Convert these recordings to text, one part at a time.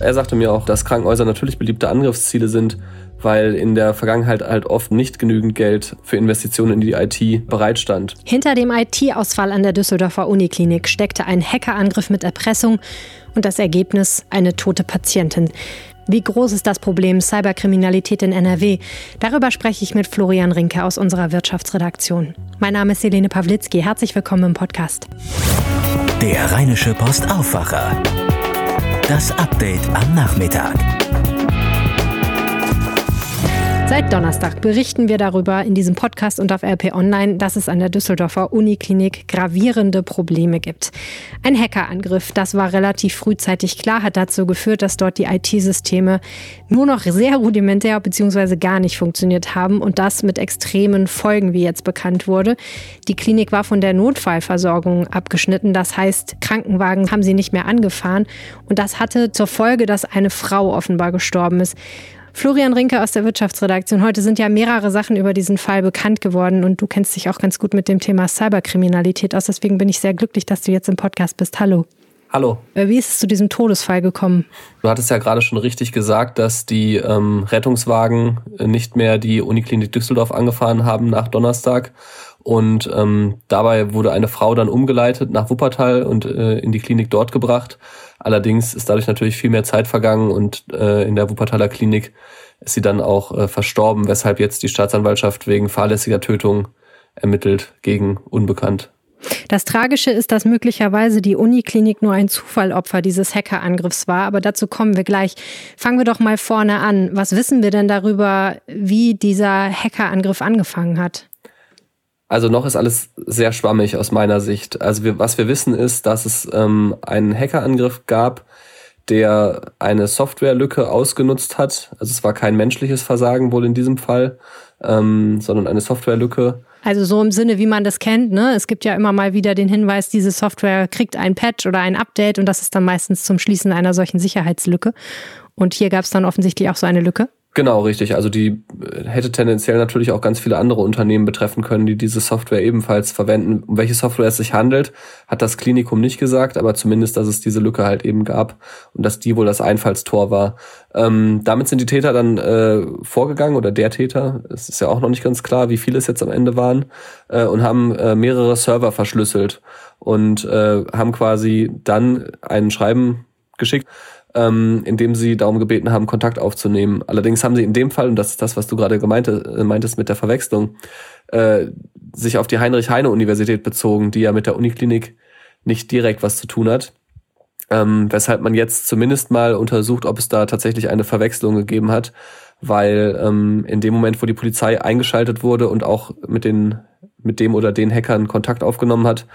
Er sagte mir auch, dass Krankenhäuser natürlich beliebte Angriffsziele sind, weil in der Vergangenheit halt oft nicht genügend Geld für Investitionen in die IT bereitstand. Hinter dem IT-Ausfall an der Düsseldorfer Uniklinik steckte ein Hackerangriff mit Erpressung und das Ergebnis eine tote Patientin. Wie groß ist das Problem Cyberkriminalität in NRW? Darüber spreche ich mit Florian Rinke aus unserer Wirtschaftsredaktion. Mein Name ist Helene Pawlitzki. Herzlich willkommen im Podcast. Der Rheinische Post Aufwacher. Das Update am Nachmittag. Seit Donnerstag berichten wir darüber in diesem Podcast und auf RP Online, dass es an der Düsseldorfer Uniklinik gravierende Probleme gibt. Ein Hackerangriff, das war relativ frühzeitig klar, hat dazu geführt, dass dort die IT-Systeme nur noch sehr rudimentär bzw. gar nicht funktioniert haben und das mit extremen Folgen, wie jetzt bekannt wurde. Die Klinik war von der Notfallversorgung abgeschnitten, das heißt, Krankenwagen haben sie nicht mehr angefahren und das hatte zur Folge, dass eine Frau offenbar gestorben ist. Florian Rinke aus der Wirtschaftsredaktion. Heute sind ja mehrere Sachen über diesen Fall bekannt geworden und du kennst dich auch ganz gut mit dem Thema Cyberkriminalität aus. Deswegen bin ich sehr glücklich, dass du jetzt im Podcast bist. Hallo. Hallo. Äh, wie ist es zu diesem Todesfall gekommen? Du hattest ja gerade schon richtig gesagt, dass die ähm, Rettungswagen nicht mehr die Uniklinik Düsseldorf angefahren haben nach Donnerstag. Und ähm, dabei wurde eine Frau dann umgeleitet nach Wuppertal und äh, in die Klinik dort gebracht. Allerdings ist dadurch natürlich viel mehr Zeit vergangen und äh, in der Wuppertaler Klinik ist sie dann auch äh, verstorben, weshalb jetzt die Staatsanwaltschaft wegen fahrlässiger Tötung ermittelt gegen Unbekannt. Das Tragische ist, dass möglicherweise die Uniklinik nur ein Zufallopfer dieses Hackerangriffs war, aber dazu kommen wir gleich. Fangen wir doch mal vorne an. Was wissen wir denn darüber, wie dieser Hackerangriff angefangen hat? Also noch ist alles sehr schwammig aus meiner Sicht. Also wir, was wir wissen ist, dass es ähm, einen Hackerangriff gab, der eine Softwarelücke ausgenutzt hat. Also es war kein menschliches Versagen wohl in diesem Fall, ähm, sondern eine Softwarelücke. Also so im Sinne, wie man das kennt. Ne? Es gibt ja immer mal wieder den Hinweis, diese Software kriegt ein Patch oder ein Update und das ist dann meistens zum Schließen einer solchen Sicherheitslücke. Und hier gab es dann offensichtlich auch so eine Lücke. Genau, richtig. Also die äh, hätte tendenziell natürlich auch ganz viele andere Unternehmen betreffen können, die diese Software ebenfalls verwenden. Um welche Software es sich handelt, hat das Klinikum nicht gesagt, aber zumindest, dass es diese Lücke halt eben gab und dass die wohl das Einfallstor war. Ähm, damit sind die Täter dann äh, vorgegangen oder der Täter, es ist ja auch noch nicht ganz klar, wie viele es jetzt am Ende waren, äh, und haben äh, mehrere Server verschlüsselt und äh, haben quasi dann ein Schreiben geschickt ähm, indem sie darum gebeten haben, Kontakt aufzunehmen. Allerdings haben sie in dem Fall, und das ist das, was du gerade gemeinte, äh, meintest mit der Verwechslung, äh, sich auf die Heinrich-Heine-Universität bezogen, die ja mit der Uniklinik nicht direkt was zu tun hat. Ähm, weshalb man jetzt zumindest mal untersucht, ob es da tatsächlich eine Verwechslung gegeben hat, weil ähm, in dem Moment, wo die Polizei eingeschaltet wurde und auch mit den mit dem oder den Hackern Kontakt aufgenommen hat,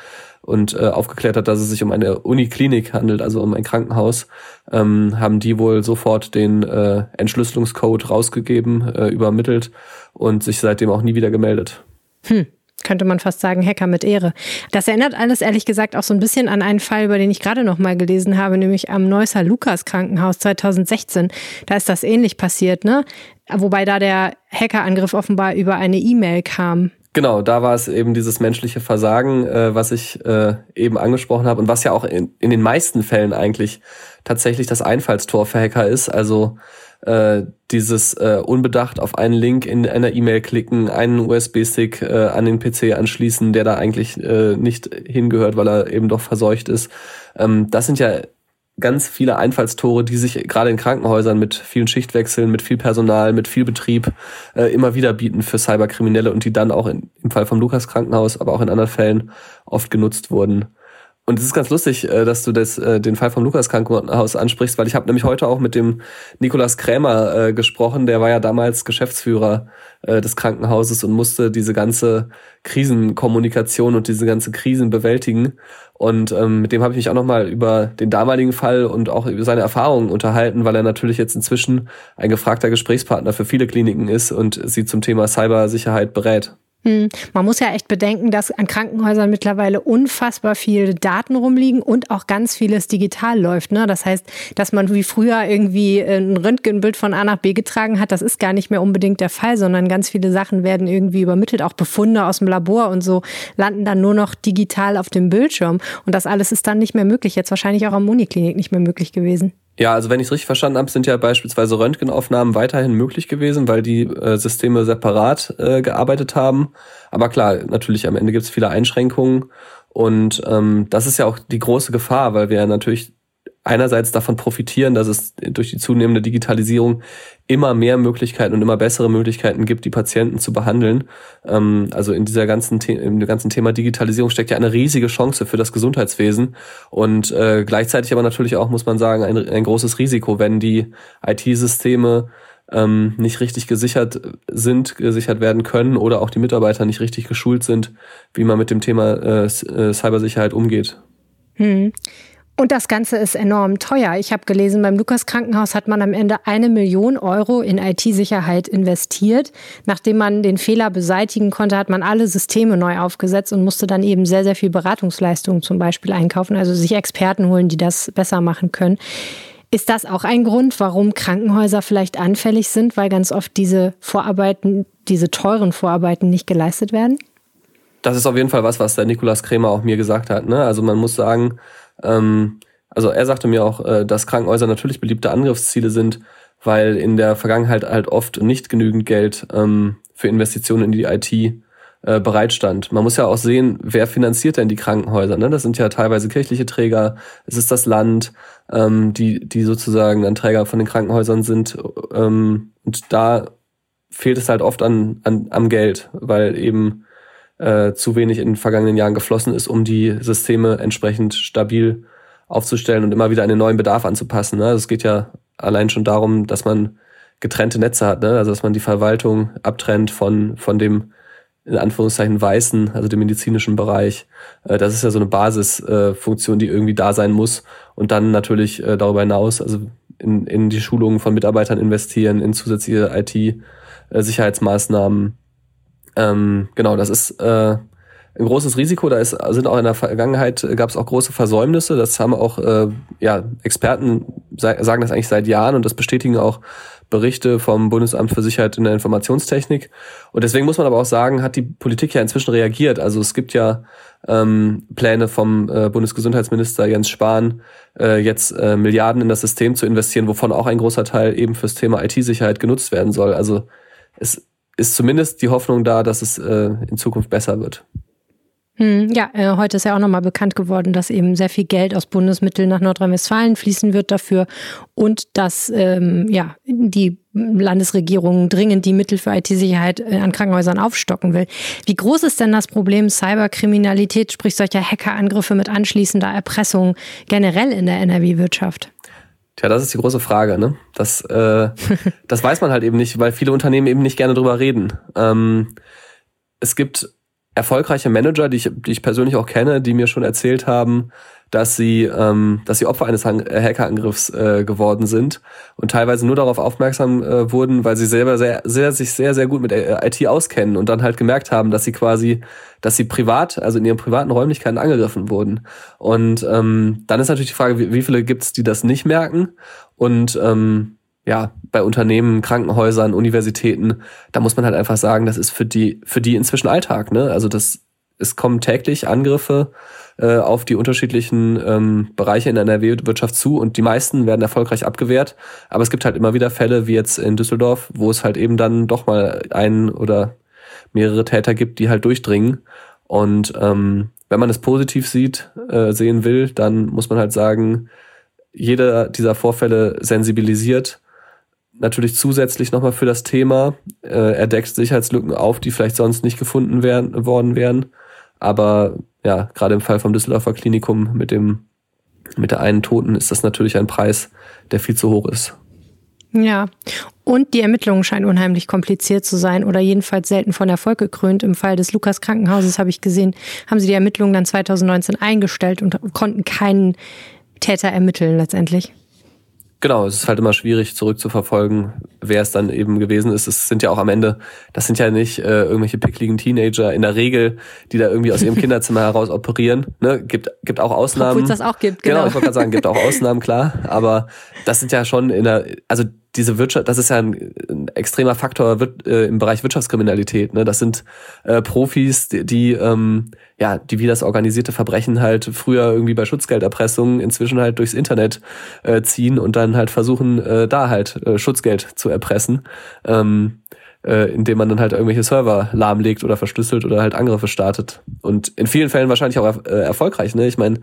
und äh, aufgeklärt hat, dass es sich um eine Uniklinik handelt, also um ein Krankenhaus, ähm, haben die wohl sofort den äh, Entschlüsselungscode rausgegeben, äh, übermittelt und sich seitdem auch nie wieder gemeldet. Hm könnte man fast sagen, Hacker mit Ehre. Das erinnert alles ehrlich gesagt auch so ein bisschen an einen Fall, über den ich gerade noch mal gelesen habe, nämlich am Neusser Lukas Krankenhaus 2016. Da ist das ähnlich passiert, ne? Wobei da der Hackerangriff offenbar über eine E-Mail kam. Genau, da war es eben dieses menschliche Versagen, äh, was ich äh, eben angesprochen habe und was ja auch in, in den meisten Fällen eigentlich tatsächlich das Einfallstor für Hacker ist. Also äh, dieses äh, unbedacht auf einen Link in einer E-Mail klicken, einen USB-Stick äh, an den PC anschließen, der da eigentlich äh, nicht hingehört, weil er eben doch verseucht ist. Ähm, das sind ja ganz viele Einfallstore, die sich gerade in Krankenhäusern mit vielen Schichtwechseln, mit viel Personal, mit viel Betrieb äh, immer wieder bieten für Cyberkriminelle und die dann auch in, im Fall vom Lukas Krankenhaus, aber auch in anderen Fällen oft genutzt wurden. Und es ist ganz lustig, äh, dass du das, äh, den Fall vom Lukas Krankenhaus ansprichst, weil ich habe nämlich heute auch mit dem Nikolas Krämer äh, gesprochen. Der war ja damals Geschäftsführer des Krankenhauses und musste diese ganze Krisenkommunikation und diese ganze Krisen bewältigen. Und ähm, mit dem habe ich mich auch nochmal über den damaligen Fall und auch über seine Erfahrungen unterhalten, weil er natürlich jetzt inzwischen ein gefragter Gesprächspartner für viele Kliniken ist und sie zum Thema Cybersicherheit berät. Hm. Man muss ja echt bedenken, dass an Krankenhäusern mittlerweile unfassbar viele Daten rumliegen und auch ganz vieles digital läuft. Ne? Das heißt, dass man wie früher irgendwie ein Röntgenbild von A nach B getragen hat, das ist gar nicht mehr unbedingt der Fall, sondern ganz viele Sachen werden irgendwie übermittelt. Auch Befunde aus dem Labor und so landen dann nur noch digital auf dem Bildschirm. Und das alles ist dann nicht mehr möglich. Jetzt wahrscheinlich auch am Uniklinik nicht mehr möglich gewesen. Ja, also wenn ich es richtig verstanden habe, sind ja beispielsweise Röntgenaufnahmen weiterhin möglich gewesen, weil die äh, Systeme separat äh, gearbeitet haben. Aber klar, natürlich am Ende gibt es viele Einschränkungen. Und ähm, das ist ja auch die große Gefahr, weil wir natürlich einerseits davon profitieren, dass es durch die zunehmende Digitalisierung immer mehr Möglichkeiten und immer bessere Möglichkeiten gibt, die Patienten zu behandeln. Ähm, also in dieser ganzen, im ganzen Thema Digitalisierung steckt ja eine riesige Chance für das Gesundheitswesen und äh, gleichzeitig aber natürlich auch, muss man sagen, ein, ein großes Risiko, wenn die IT-Systeme ähm, nicht richtig gesichert sind, gesichert werden können oder auch die Mitarbeiter nicht richtig geschult sind, wie man mit dem Thema äh, äh Cybersicherheit umgeht. Hm. Und das Ganze ist enorm teuer. Ich habe gelesen, beim Lukas Krankenhaus hat man am Ende eine Million Euro in IT-Sicherheit investiert. Nachdem man den Fehler beseitigen konnte, hat man alle Systeme neu aufgesetzt und musste dann eben sehr, sehr viel Beratungsleistungen zum Beispiel einkaufen, also sich Experten holen, die das besser machen können. Ist das auch ein Grund, warum Krankenhäuser vielleicht anfällig sind, weil ganz oft diese Vorarbeiten, diese teuren Vorarbeiten nicht geleistet werden? Das ist auf jeden Fall was, was der Nikolaus Krämer auch mir gesagt hat. Ne? Also man muss sagen, ähm, also er sagte mir auch, äh, dass Krankenhäuser natürlich beliebte Angriffsziele sind, weil in der Vergangenheit halt oft nicht genügend Geld ähm, für Investitionen in die IT äh, bereitstand. Man muss ja auch sehen, wer finanziert denn die Krankenhäuser? Ne? Das sind ja teilweise kirchliche Träger, es ist das Land, ähm, die, die sozusagen dann Träger von den Krankenhäusern sind. Ähm, und da fehlt es halt oft an, an, am Geld, weil eben äh, zu wenig in den vergangenen Jahren geflossen ist, um die Systeme entsprechend stabil aufzustellen und immer wieder den neuen Bedarf anzupassen. Ne? Es geht ja allein schon darum, dass man getrennte Netze hat, ne? also dass man die Verwaltung abtrennt von, von dem in Anführungszeichen weißen, also dem medizinischen Bereich. Äh, das ist ja so eine Basisfunktion, die irgendwie da sein muss. Und dann natürlich äh, darüber hinaus, also in, in die Schulungen von Mitarbeitern investieren, in zusätzliche IT-Sicherheitsmaßnahmen, ähm, genau, das ist äh, ein großes Risiko. Da ist, sind auch in der Vergangenheit äh, gab es auch große Versäumnisse. Das haben auch äh, ja, Experten sagen das eigentlich seit Jahren und das bestätigen auch Berichte vom Bundesamt für Sicherheit in der Informationstechnik. Und deswegen muss man aber auch sagen, hat die Politik ja inzwischen reagiert. Also es gibt ja ähm, Pläne vom äh, Bundesgesundheitsminister Jens Spahn, äh, jetzt äh, Milliarden in das System zu investieren, wovon auch ein großer Teil eben fürs Thema IT-Sicherheit genutzt werden soll. Also es ist zumindest die Hoffnung da, dass es äh, in Zukunft besser wird. Hm, ja, äh, heute ist ja auch nochmal bekannt geworden, dass eben sehr viel Geld aus Bundesmitteln nach Nordrhein-Westfalen fließen wird dafür und dass ähm, ja, die Landesregierung dringend die Mittel für IT-Sicherheit äh, an Krankenhäusern aufstocken will. Wie groß ist denn das Problem Cyberkriminalität, sprich solcher Hackerangriffe mit anschließender Erpressung generell in der NRW-Wirtschaft? Tja, das ist die große Frage. Ne? Das, äh, das weiß man halt eben nicht, weil viele Unternehmen eben nicht gerne drüber reden. Ähm, es gibt erfolgreiche Manager, die ich, die ich persönlich auch kenne, die mir schon erzählt haben, dass sie, ähm, dass sie Opfer eines äh, Hackerangriffs äh, geworden sind und teilweise nur darauf aufmerksam äh, wurden, weil sie selber sehr, sehr, sich sehr, sehr gut mit äh, IT auskennen und dann halt gemerkt haben, dass sie quasi, dass sie privat, also in ihren privaten Räumlichkeiten angegriffen wurden. Und ähm, dann ist natürlich die Frage, wie, wie viele gibt's, die das nicht merken? Und ähm, ja, bei Unternehmen, Krankenhäusern, Universitäten, da muss man halt einfach sagen, das ist für die, für die inzwischen Alltag, ne? Also das, es kommen täglich Angriffe äh, auf die unterschiedlichen ähm, Bereiche in der NRW-Wirtschaft zu und die meisten werden erfolgreich abgewehrt. Aber es gibt halt immer wieder Fälle, wie jetzt in Düsseldorf, wo es halt eben dann doch mal einen oder mehrere Täter gibt, die halt durchdringen. Und ähm, wenn man es positiv sieht, äh, sehen will, dann muss man halt sagen, jeder dieser Vorfälle sensibilisiert natürlich zusätzlich nochmal für das Thema. Äh, er deckt Sicherheitslücken auf, die vielleicht sonst nicht gefunden werden, worden wären. Aber ja, gerade im Fall vom Düsseldorfer Klinikum mit dem, mit der einen Toten ist das natürlich ein Preis, der viel zu hoch ist. Ja, und die Ermittlungen scheinen unheimlich kompliziert zu sein oder jedenfalls selten von Erfolg gekrönt. Im Fall des Lukas Krankenhauses habe ich gesehen, haben sie die Ermittlungen dann 2019 eingestellt und konnten keinen Täter ermitteln letztendlich. Genau, es ist halt immer schwierig zurückzuverfolgen, wer es dann eben gewesen ist. Es sind ja auch am Ende, das sind ja nicht äh, irgendwelche pickligen Teenager in der Regel, die da irgendwie aus ihrem Kinderzimmer heraus operieren. Ne? Gibt, gibt auch Ausnahmen. Obwohl es das auch gibt, genau. Genau, ich wollte gerade sagen, gibt auch Ausnahmen, klar. Aber das sind ja schon in der, also diese Wirtschaft, das ist ja ein, ein extremer Faktor wird, äh, im Bereich Wirtschaftskriminalität. Ne? Das sind äh, Profis, die, die ähm, ja, die wie das organisierte Verbrechen halt früher irgendwie bei Schutzgelderpressung inzwischen halt durchs Internet äh, ziehen und dann halt versuchen, äh, da halt äh, Schutzgeld zu erpressen. Ähm, äh, indem man dann halt irgendwelche Server lahmlegt oder verschlüsselt oder halt Angriffe startet. Und in vielen Fällen wahrscheinlich auch er, äh, erfolgreich. Ne? Ich meine,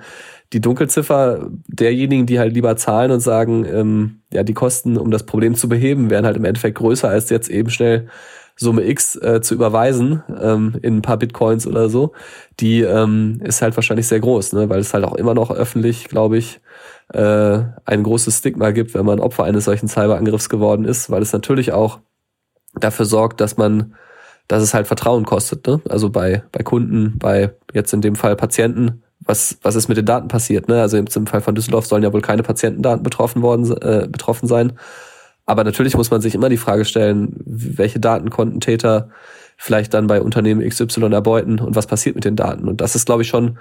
die Dunkelziffer derjenigen, die halt lieber zahlen und sagen, ähm, ja, die Kosten, um das Problem zu beheben, wären halt im Endeffekt größer, als jetzt eben schnell Summe X äh, zu überweisen ähm, in ein paar Bitcoins oder so, die ähm, ist halt wahrscheinlich sehr groß, ne? weil es halt auch immer noch öffentlich, glaube ich, äh, ein großes Stigma gibt, wenn man Opfer eines solchen Cyberangriffs geworden ist, weil es natürlich auch dafür sorgt, dass man, dass es halt Vertrauen kostet. Ne? Also bei, bei Kunden, bei jetzt in dem Fall Patienten, was, was ist mit den Daten passiert? Ne? Also im Fall von Düsseldorf sollen ja wohl keine Patientendaten betroffen worden, äh, betroffen sein. Aber natürlich muss man sich immer die Frage stellen, welche Daten konnten Täter vielleicht dann bei Unternehmen XY erbeuten und was passiert mit den Daten? Und das ist, glaube ich, schon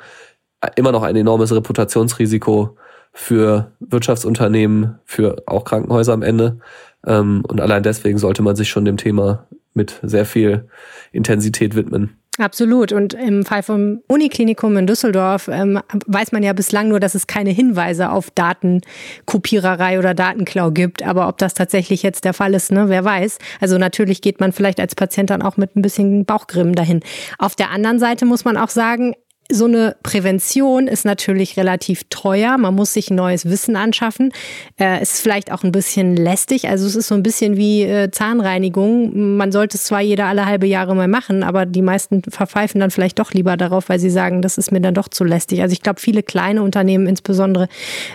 immer noch ein enormes Reputationsrisiko für Wirtschaftsunternehmen, für auch Krankenhäuser am Ende, ähm, und allein deswegen sollte man sich schon dem Thema mit sehr viel Intensität widmen. Absolut. Und im Fall vom Uniklinikum in Düsseldorf ähm, weiß man ja bislang nur, dass es keine Hinweise auf Datenkopiererei oder Datenklau gibt. Aber ob das tatsächlich jetzt der Fall ist, ne, wer weiß. Also natürlich geht man vielleicht als Patient dann auch mit ein bisschen Bauchgrimm dahin. Auf der anderen Seite muss man auch sagen, so eine Prävention ist natürlich relativ teuer. Man muss sich neues Wissen anschaffen. Äh, ist vielleicht auch ein bisschen lästig. Also es ist so ein bisschen wie äh, Zahnreinigung. Man sollte es zwar jeder alle halbe Jahre mal machen, aber die meisten verpfeifen dann vielleicht doch lieber darauf, weil sie sagen, das ist mir dann doch zu lästig. Also ich glaube, viele kleine Unternehmen insbesondere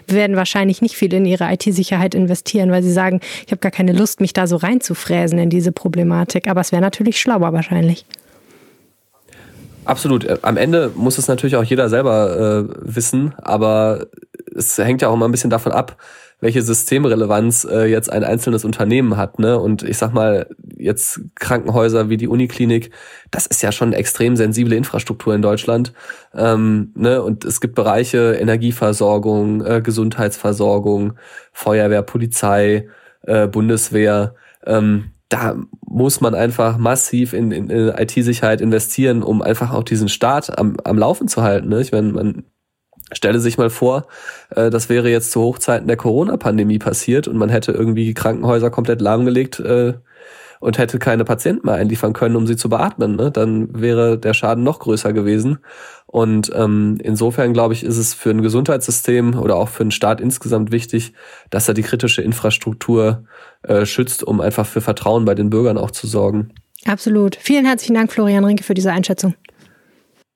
werden wahrscheinlich nicht viel in ihre IT-Sicherheit investieren, weil sie sagen, ich habe gar keine Lust, mich da so reinzufräsen in diese Problematik. Aber es wäre natürlich schlauer wahrscheinlich. Absolut. Äh, am Ende muss es natürlich auch jeder selber äh, wissen, aber es hängt ja auch immer ein bisschen davon ab, welche Systemrelevanz äh, jetzt ein einzelnes Unternehmen hat. Ne? Und ich sag mal, jetzt Krankenhäuser wie die Uniklinik, das ist ja schon extrem sensible Infrastruktur in Deutschland. Ähm, ne? Und es gibt Bereiche Energieversorgung, äh, Gesundheitsversorgung, Feuerwehr, Polizei, äh, Bundeswehr. Ähm, da muss man einfach massiv in, in, in IT-Sicherheit investieren, um einfach auch diesen Staat am, am Laufen zu halten. Ne? Ich meine, man stelle sich mal vor, äh, das wäre jetzt zu Hochzeiten der Corona-Pandemie passiert und man hätte irgendwie Krankenhäuser komplett lahmgelegt äh, und hätte keine Patienten mehr einliefern können, um sie zu beatmen. Ne? Dann wäre der Schaden noch größer gewesen. Und ähm, insofern glaube ich, ist es für ein Gesundheitssystem oder auch für einen Staat insgesamt wichtig, dass er die kritische Infrastruktur äh, schützt, um einfach für Vertrauen bei den Bürgern auch zu sorgen. Absolut. Vielen herzlichen Dank, Florian Rinke, für diese Einschätzung.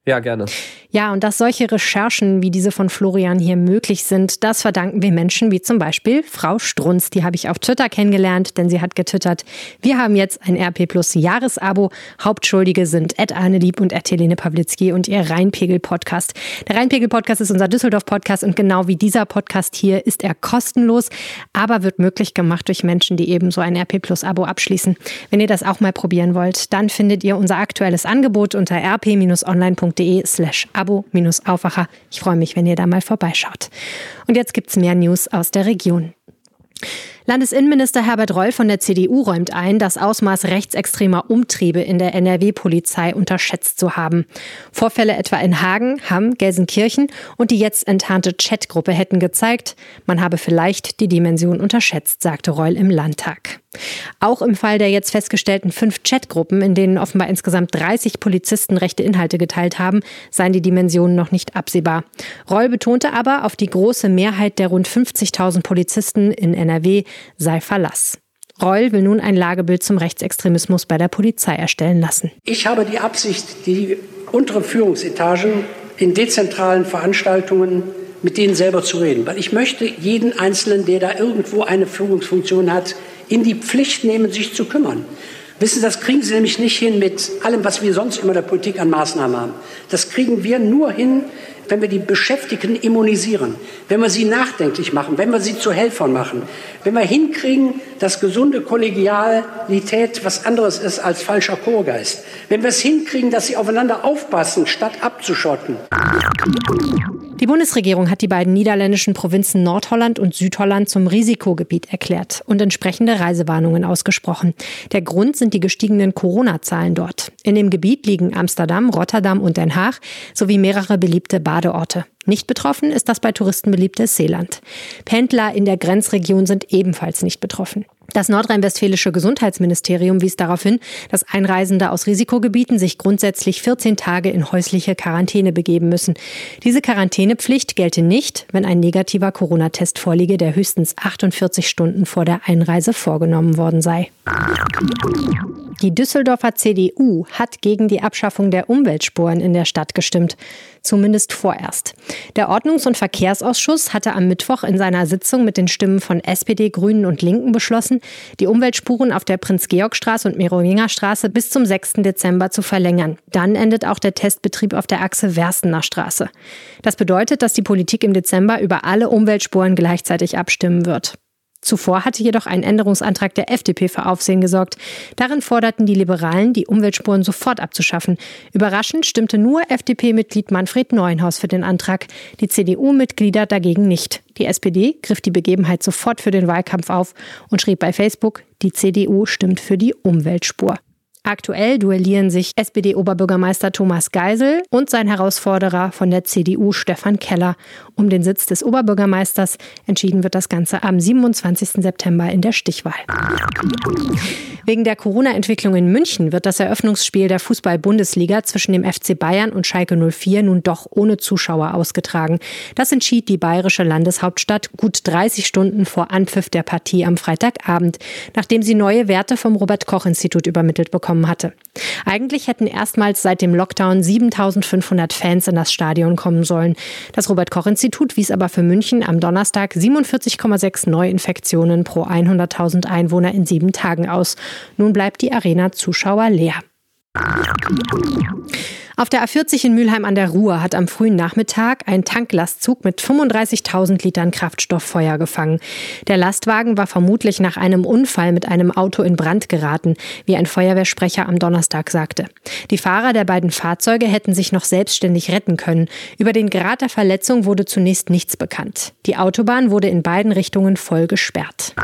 Ja, gerne. Ja, und dass solche Recherchen wie diese von Florian hier möglich sind, das verdanken wir Menschen wie zum Beispiel Frau Strunz. Die habe ich auf Twitter kennengelernt, denn sie hat getwittert, wir haben jetzt ein RP Plus Jahresabo. Hauptschuldige sind Ed Arnelieb und Ed Helene Pawlitzki und ihr Rheinpegel-Podcast. Der Rheinpegel-Podcast ist unser Düsseldorf-Podcast und genau wie dieser Podcast hier ist er kostenlos, aber wird möglich gemacht durch Menschen, die eben so ein RP Plus Abo abschließen. Wenn ihr das auch mal probieren wollt, dann findet ihr unser aktuelles Angebot unter rp-online.de slash Abo-Aufwacher. Ich freue mich, wenn ihr da mal vorbeischaut. Und jetzt gibt's mehr News aus der Region. Landesinnenminister Herbert Reul von der CDU räumt ein, das Ausmaß rechtsextremer Umtriebe in der NRW-Polizei unterschätzt zu haben. Vorfälle etwa in Hagen, Hamm, Gelsenkirchen und die jetzt enttarnte Chatgruppe hätten gezeigt, man habe vielleicht die Dimension unterschätzt, sagte Reul im Landtag. Auch im Fall der jetzt festgestellten fünf Chatgruppen, in denen offenbar insgesamt 30 Polizisten rechte Inhalte geteilt haben, seien die Dimensionen noch nicht absehbar. Reul betonte aber, auf die große Mehrheit der rund 50.000 Polizisten in NRW sei Verlass. Reul will nun ein Lagebild zum Rechtsextremismus bei der Polizei erstellen lassen. Ich habe die Absicht, die unteren Führungsetagen in dezentralen Veranstaltungen mit denen selber zu reden. Weil ich möchte jeden Einzelnen, der da irgendwo eine Führungsfunktion hat, in die Pflicht nehmen, sich zu kümmern. Wissen Sie, das kriegen Sie nämlich nicht hin mit allem, was wir sonst immer der Politik an Maßnahmen haben. Das kriegen wir nur hin, wenn wir die Beschäftigten immunisieren, wenn wir sie nachdenklich machen, wenn wir sie zu Helfern machen, wenn wir hinkriegen, dass gesunde Kollegialität was anderes ist als falscher Chorgeist, wenn wir es hinkriegen, dass sie aufeinander aufpassen, statt abzuschotten. Die Bundesregierung hat die beiden niederländischen Provinzen Nordholland und Südholland zum Risikogebiet erklärt und entsprechende Reisewarnungen ausgesprochen. Der Grund sind die gestiegenen Corona-Zahlen dort. In dem Gebiet liegen Amsterdam, Rotterdam und Den Haag sowie mehrere beliebte Badeorte. Nicht betroffen ist das bei Touristen beliebte Seeland. Pendler in der Grenzregion sind ebenfalls nicht betroffen. Das nordrhein-westfälische Gesundheitsministerium wies darauf hin, dass Einreisende aus Risikogebieten sich grundsätzlich 14 Tage in häusliche Quarantäne begeben müssen. Diese Quarantänepflicht gelte nicht, wenn ein negativer Corona-Test vorliege, der höchstens 48 Stunden vor der Einreise vorgenommen worden sei. Die Düsseldorfer CDU hat gegen die Abschaffung der Umweltspuren in der Stadt gestimmt. Zumindest vorerst. Der Ordnungs- und Verkehrsausschuss hatte am Mittwoch in seiner Sitzung mit den Stimmen von SPD, Grünen und Linken beschlossen, die Umweltspuren auf der Prinz-Georg-Straße und Merowinger-Straße bis zum 6. Dezember zu verlängern. Dann endet auch der Testbetrieb auf der Achse Werstener Straße. Das bedeutet, dass die Politik im Dezember über alle Umweltspuren gleichzeitig abstimmen wird. Zuvor hatte jedoch ein Änderungsantrag der FDP für Aufsehen gesorgt. Darin forderten die Liberalen, die Umweltspuren sofort abzuschaffen. Überraschend stimmte nur FDP-Mitglied Manfred Neuenhaus für den Antrag, die CDU-Mitglieder dagegen nicht. Die SPD griff die Begebenheit sofort für den Wahlkampf auf und schrieb bei Facebook, die CDU stimmt für die Umweltspur. Aktuell duellieren sich SPD-Oberbürgermeister Thomas Geisel und sein Herausforderer von der CDU Stefan Keller um den Sitz des Oberbürgermeisters. Entschieden wird das Ganze am 27. September in der Stichwahl. Wegen der Corona-Entwicklung in München wird das Eröffnungsspiel der Fußball-Bundesliga zwischen dem FC Bayern und Schalke 04 nun doch ohne Zuschauer ausgetragen. Das entschied die bayerische Landeshauptstadt gut 30 Stunden vor Anpfiff der Partie am Freitagabend, nachdem sie neue Werte vom Robert-Koch-Institut übermittelt bekommen hatte. Eigentlich hätten erstmals seit dem Lockdown 7500 Fans in das Stadion kommen sollen. Das Robert-Koch-Institut wies aber für München am Donnerstag 47,6 Neuinfektionen pro 100.000 Einwohner in sieben Tagen aus. Nun bleibt die Arena Zuschauer leer. Auf der A40 in Mülheim an der Ruhr hat am frühen Nachmittag ein Tanklastzug mit 35.000 Litern Kraftstoff Feuer gefangen. Der Lastwagen war vermutlich nach einem Unfall mit einem Auto in Brand geraten, wie ein Feuerwehrsprecher am Donnerstag sagte. Die Fahrer der beiden Fahrzeuge hätten sich noch selbstständig retten können. Über den Grad der Verletzung wurde zunächst nichts bekannt. Die Autobahn wurde in beiden Richtungen voll gesperrt.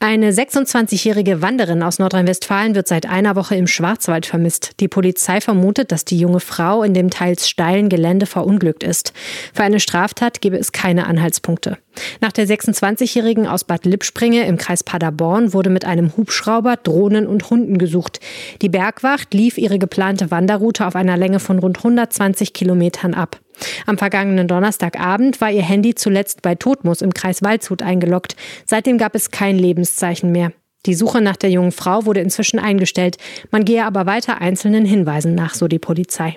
Eine 26-jährige Wanderin aus Nordrhein-Westfalen wird seit einer Woche im Schwarzwald vermisst. Die Polizei vermutet, dass die junge Frau in dem teils steilen Gelände verunglückt ist. Für eine Straftat gebe es keine Anhaltspunkte. Nach der 26-jährigen aus Bad Lippspringe im Kreis Paderborn wurde mit einem Hubschrauber, Drohnen und Hunden gesucht. Die Bergwacht lief ihre geplante Wanderroute auf einer Länge von rund 120 Kilometern ab. Am vergangenen Donnerstagabend war ihr Handy zuletzt bei Todmus im Kreis Waldshut eingeloggt. Seitdem gab es kein Lebenszeichen mehr. Die Suche nach der jungen Frau wurde inzwischen eingestellt. Man gehe aber weiter einzelnen Hinweisen nach, so die Polizei.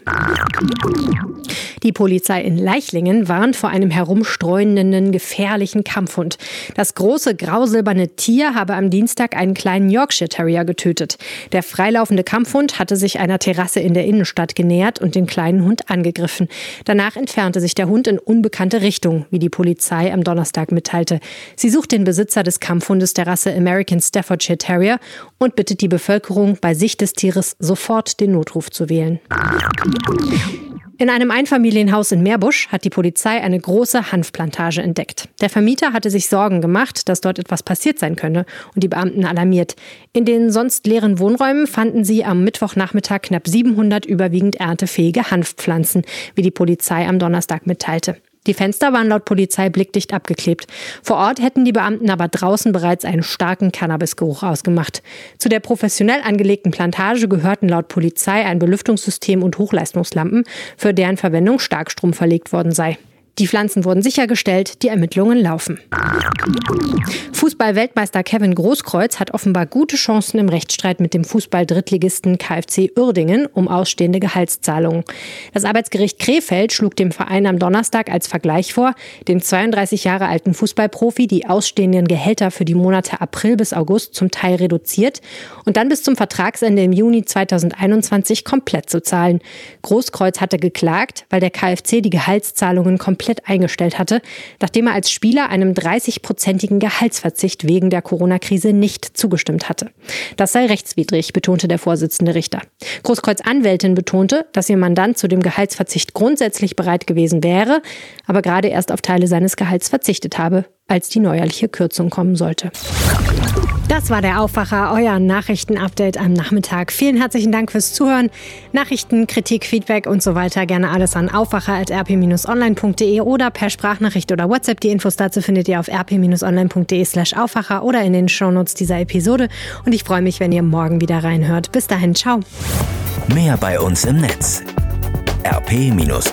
Die Polizei in Leichlingen warnt vor einem herumstreunenden, gefährlichen Kampfhund. Das große grausilberne Tier habe am Dienstag einen kleinen Yorkshire Terrier getötet. Der freilaufende Kampfhund hatte sich einer Terrasse in der Innenstadt genähert und den kleinen Hund angegriffen. Danach entfernte sich der Hund in unbekannte Richtung, wie die Polizei am Donnerstag mitteilte. Sie sucht den Besitzer des Kampfhundes der Rasse American Staffordshire Terrier und bittet die Bevölkerung, bei Sicht des Tieres sofort den Notruf zu wählen. In einem Einfamilienhaus in Meerbusch hat die Polizei eine große Hanfplantage entdeckt. Der Vermieter hatte sich Sorgen gemacht, dass dort etwas passiert sein könne und die Beamten alarmiert. In den sonst leeren Wohnräumen fanden sie am Mittwochnachmittag knapp 700 überwiegend erntefähige Hanfpflanzen, wie die Polizei am Donnerstag mitteilte. Die Fenster waren laut Polizei blickdicht abgeklebt. Vor Ort hätten die Beamten aber draußen bereits einen starken Cannabisgeruch ausgemacht. Zu der professionell angelegten Plantage gehörten laut Polizei ein Belüftungssystem und Hochleistungslampen, für deren Verwendung Starkstrom verlegt worden sei. Die Pflanzen wurden sichergestellt, die Ermittlungen laufen. Fußball-Weltmeister Kevin Großkreuz hat offenbar gute Chancen im Rechtsstreit mit dem Fußball-Drittligisten KfC Uerdingen um ausstehende Gehaltszahlungen. Das Arbeitsgericht Krefeld schlug dem Verein am Donnerstag als Vergleich vor, dem 32 Jahre alten Fußballprofi die ausstehenden Gehälter für die Monate April bis August zum Teil reduziert und dann bis zum Vertragsende im Juni 2021 komplett zu zahlen. Großkreuz hatte geklagt, weil der KfC die Gehaltszahlungen komplett komplett eingestellt hatte, nachdem er als Spieler einem 30-prozentigen Gehaltsverzicht wegen der Corona-Krise nicht zugestimmt hatte. Das sei rechtswidrig, betonte der Vorsitzende Richter. Großkreuz Anwältin betonte, dass ihr Mandant zu dem Gehaltsverzicht grundsätzlich bereit gewesen wäre, aber gerade erst auf Teile seines Gehalts verzichtet habe, als die neuerliche Kürzung kommen sollte. Das war der Aufwacher, euer Nachrichtenupdate am Nachmittag. Vielen herzlichen Dank fürs Zuhören. Nachrichten, Kritik, Feedback und so weiter gerne alles an aufwacher.rp-online.de oder per Sprachnachricht oder WhatsApp. Die Infos dazu findet ihr auf rp-online.de slash Aufwacher oder in den Shownotes dieser Episode. Und ich freue mich, wenn ihr morgen wieder reinhört. Bis dahin, ciao. Mehr bei uns im Netz rp-online.de